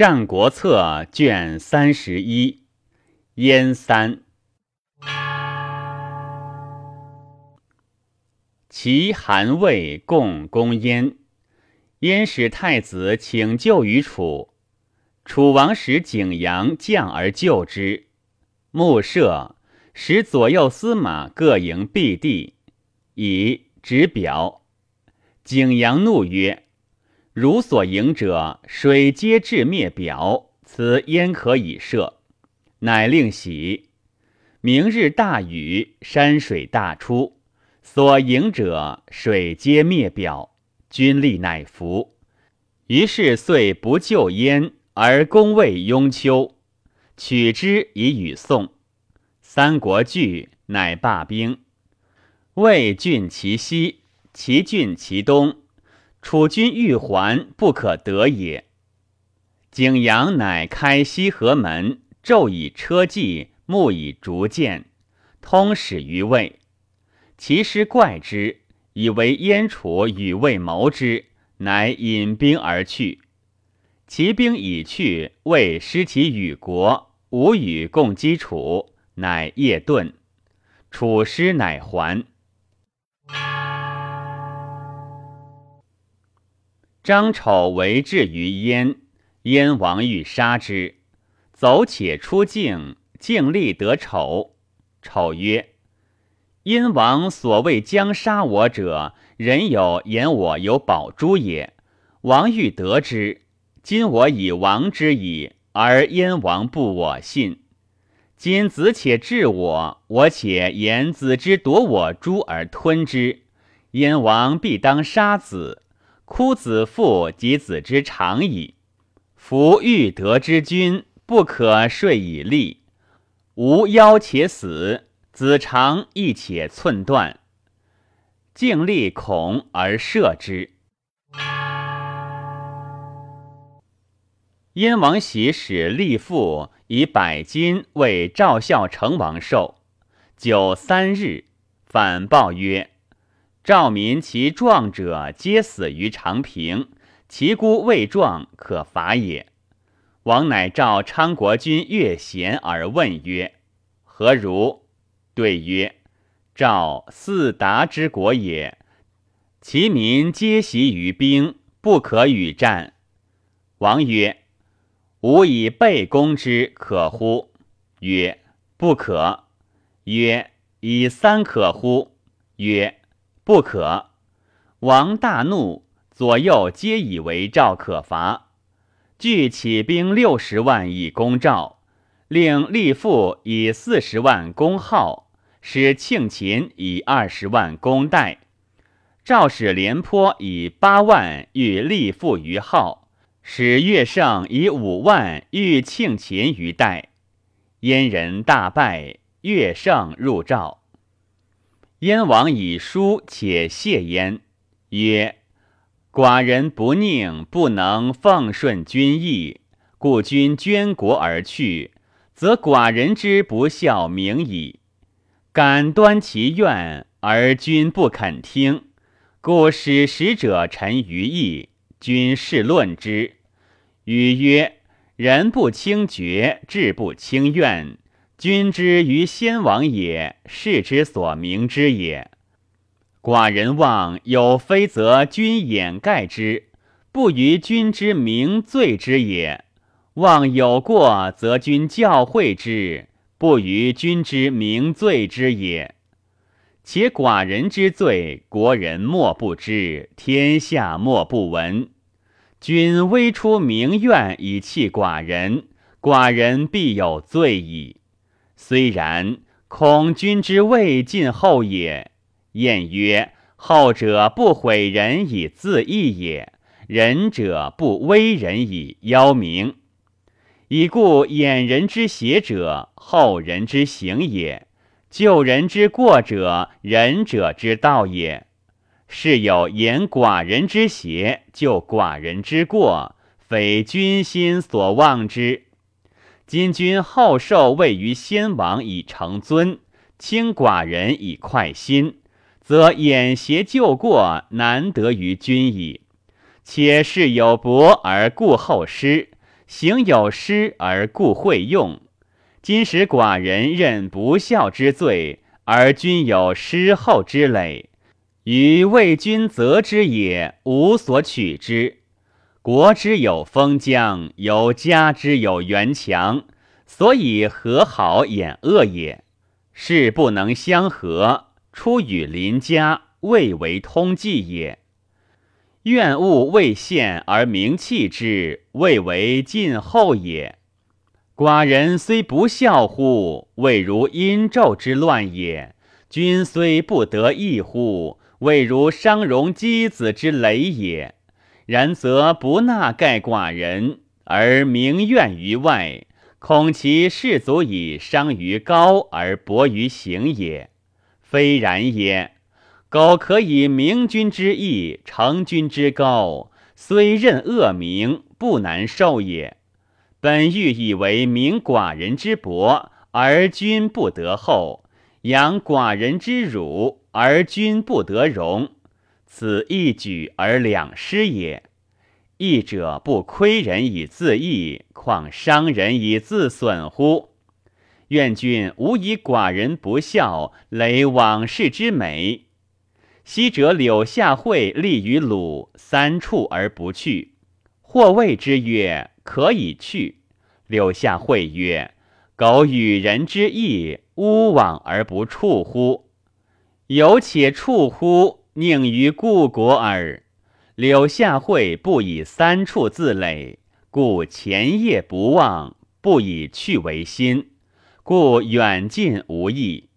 战国策》卷三十一，燕三。齐、韩、魏共攻燕，燕使太子请救于楚。楚王使景阳将而救之。穆射使左右司马各营避地，以执表。景阳怒曰：“如所营者，水皆至灭表，此焉可以射？”乃令喜。明日大雨，山水大出。所迎者，水皆灭表，军力乃服。于是遂不救焉，而攻魏雍丘，取之以与宋。三国惧，乃罢兵。魏郡其西，齐郡其东。楚军欲还，不可得也。景阳乃开西河门，昼以车骑，暮以竹箭，通使于魏。其师怪之，以为燕楚与魏谋之，乃引兵而去。其兵已去，魏失其与国，无与共击楚，乃夜遁。楚师乃还。张丑为至于燕，燕王欲杀之，走且出境，境立得丑。丑曰。燕王所谓将杀我者，人有言我有宝珠也。王欲得之，今我以亡之矣，而燕王不我信。今子且治我，我且言子之夺我珠而吞之，燕王必当杀子，枯子父及子之长矣。夫欲得之君，不可睡以立，无夭且死。子长亦且寸断，敬立恐而射之。燕王喜使立父以百金为赵孝成王寿，久三日，反报曰：“赵民其壮者皆死于长平，其孤未壮，可伐也。”王乃召昌国君乐贤而问曰：“何如？”对曰：“赵四达之国也，其民皆习于兵，不可与战。”王曰：“吾以备攻之，可乎？”曰：“不可。”曰：“以三可乎？”曰：“不可。”王大怒，左右皆以为赵可伐，俱起兵六十万以攻赵。令立父以四十万攻号，使庆秦以二十万攻代。赵使廉颇以八万欲立父于号，使乐胜以五万欲庆秦于代。燕人大败，乐胜入赵。燕王以书且谢焉，曰：“寡人不宁，不能奉顺君意，故君捐国而去。”则寡人之不孝明矣。敢端其愿，而君不肯听，故使使者陈于义，君试论之。语曰：“人不轻决，志不轻怨。君之于先王也，是之所明之也。寡人望有非，则君掩盖之，不于君之明罪之也。”望有过，则君教诲之，不于君之明罪之也。且寡人之罪，国人莫不知，天下莫不闻。君微出名怨以弃寡人，寡人必有罪矣。虽然，恐君之未尽后也。晏曰：后者不毁人以自义也，仁者不威人以邀名。以故掩人之邪者，后人之行也；救人之过者，仁者之道也。是有掩寡人之邪，救寡人之过，非君心所望之。今君后受位于先王以成尊，轻寡人以快心，则掩邪救过难得于君矣。且事有薄而故后失。行有失而故会用。今使寡人任不孝之罪，而君有失后之累，于为君责之也，无所取之。国之有封疆，有家之有垣墙，所以和好掩恶也。事不能相合，出与邻家，未为通计也。怨恶未现而明弃之，未为尽后也。寡人虽不孝乎，未如殷纣之乱也；君虽不得义乎，未如商容箕子之累也。然则不纳盖寡人，而名怨于外，恐其士足以伤于高而薄于行也。非然也。苟可以明君之义，成君之高，虽任恶名，不难受也。本欲以为明寡人之薄，而君不得厚；养寡人之辱，而君不得容。此一举而两失也。义者不亏人以自益，况伤人以自损乎？愿君无以寡人不孝累往事之美。昔者柳下惠立于鲁，三处而不去，或谓之曰：“可以去。”柳下惠曰：“苟与人之义，乌往而不处乎？有且处乎？宁于故国耳。”柳下惠不以三处自累，故前业不忘；不以去为心，故远近无异。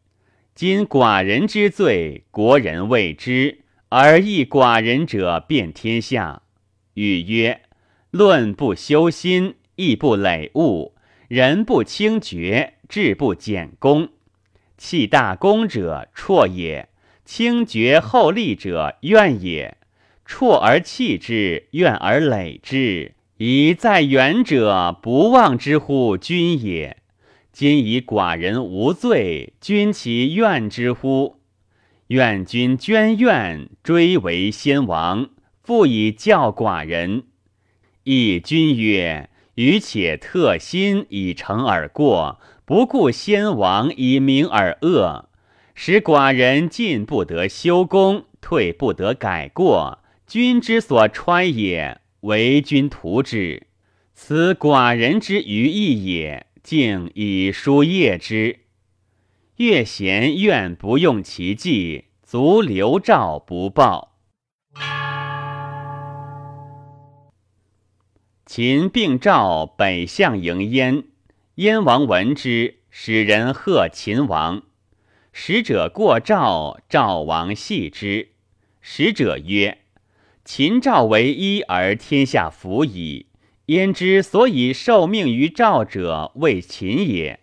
今寡人之罪，国人未知，而益寡人者遍天下。语曰：论不修心，义不累物，人不清绝，志不简功。弃大功者辍也，轻绝厚利者怨也。辍而弃之，怨而累之，以在远者不忘之乎君也。今以寡人无罪，君其怨之乎？愿君捐怨，追为先王，复以教寡人。亦君曰：余且特心以成而过，不顾先王以明而恶，使寡人进不得修功，退不得改过。君之所揣也，为君图之。此寡人之愚意也，竟以书业之。越贤愿不用其计，足留诏不报。秦并赵北向迎燕，燕王闻之，使人贺秦王。使者过赵，赵王系之。使者曰。秦赵为一而天下服矣。焉之所以受命于赵者，为秦也。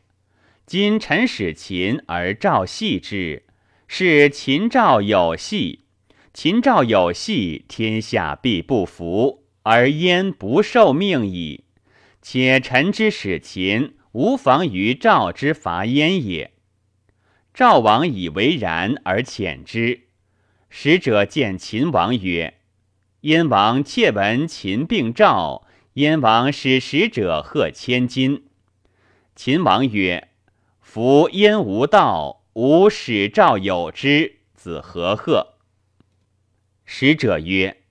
今臣使秦而赵系之，是秦赵有戏。秦赵有戏，天下必不服，而焉不受命矣。且臣之使秦，无妨于赵之伐燕也。赵王以为然而遣之。使者见秦王曰。燕王窃闻秦并赵，燕王使使者贺千金。秦王曰：“夫燕无道，吾使赵有之，子何贺？”使者曰：“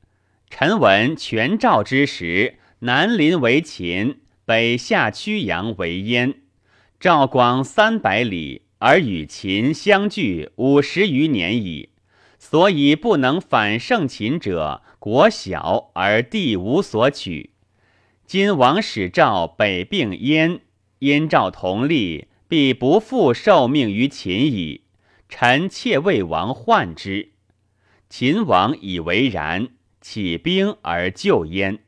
臣闻全赵之时，南临为秦，北下曲阳为燕。赵广三百里，而与秦相距五十余年矣。所以不能反胜秦者。”国小而地无所取，今王使赵北并燕，燕赵同立，必不复受命于秦矣。臣妾为王患之。秦王以为然，起兵而救燕。